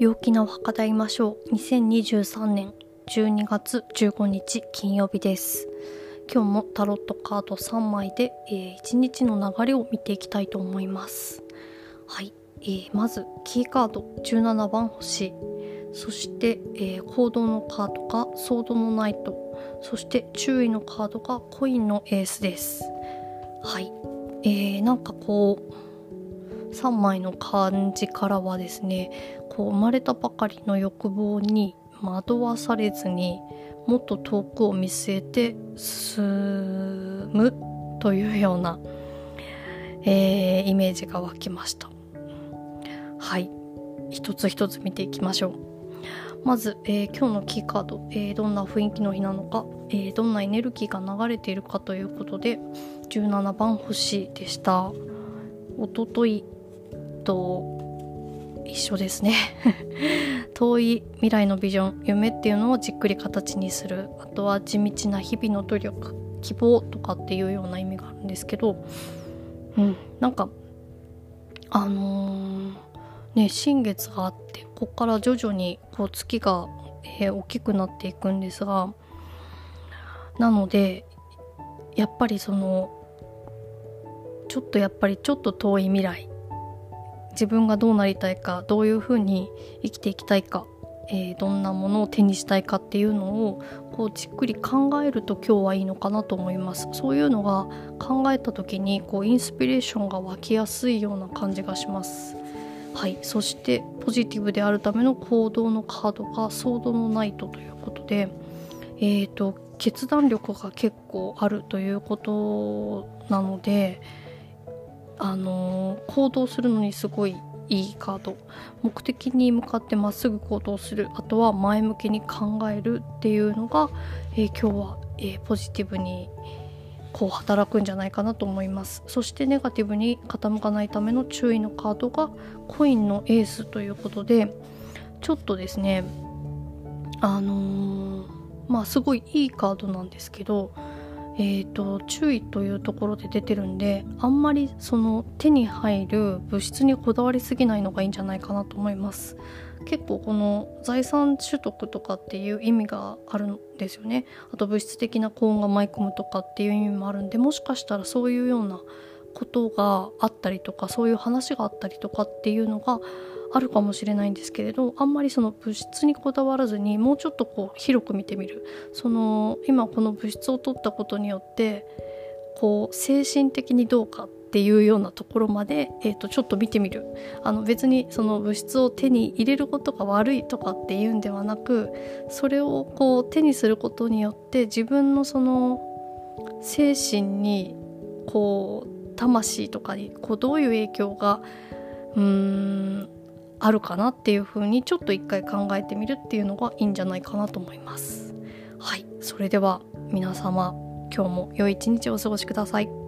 陽気なお墓で会いましょう。2023年12月15日金曜日です。今日もタロットカード3枚で、えー、1日の流れを見ていきたいと思います。はい、えー、まずキーカード17番星。そして、えー、行動のカードがソードのナイト。そして注意のカードがコインのエースです。はい、えー、なんかこう3枚の漢字からはですねこう生まれたばかりの欲望に惑わされずにもっと遠くを見据えて進むというような、えー、イメージが湧きました。はい。一つ一つ見ていきましょう。まず、えー、今日のキーカード、えー、どんな雰囲気の日なのか、えどんなエネルギーが流れているかということで17番星でした。おとといと一緒ですね。遠い未来のビジョン夢っていうのをじっくり形にする。あとは地道な日々の努力希望とかっていうような意味があるんですけど。うんなんかあのー、ね新月があってここから徐々にこう月が、えー、大きくなっていくんですが。なのでやっぱりそのちょっとやっぱりちょっと遠い未来自分がどうなりたいかどういうふうに生きていきたいか、えー、どんなものを手にしたいかっていうのをこうじっくり考えると今日はいいのかなと思います。そういうのが考えた時にこうインスピレーションが湧きやすいような感じがします。はい。そしてポジティブであるための行動のカードがソードのナイトということでえーと決断力が結構あるということなのであの行動するのにすごいいいカード。目的に向かってまっすぐ行動する。あとは前向きに考えるっていうのが、えー、今日は、えー、ポジティブにこう働くんじゃないかなと思います。そしてネガティブに傾かないための注意のカードがコインのエースということでちょっとですねあのー、まあすごいいいカードなんですけどえーと、注意というところで出てるんであんまりその手に入る物質にこだわりすぎないのがいいんじゃないかなと思います。結構この財産取得とかっていう意味があるんですよね。あと物質的な幸運が舞い込むとかっていう意味もあるんでもしかしたらそういうようなことがあったりとかそういう話があったりとかっていうのがあるかもしれないんですけれどあんまりその物質にこだわらずにもうちょっとこう広く見てみる。その今この物質を取ったことによってこう精神的にどうかっていうようなところまで、えー、とちょっと見てみる。あの別にその物質を手に入れることが悪いとかっていうんではなくそれをこう手にすることによって自分のその精神にこう魂とかにこうどういう影響がうーんあるかなっていう風にちょっと一回考えてみるっていうのがいいんじゃないかなと思います。はいそれでは皆様今日も良い一日をお過ごしください。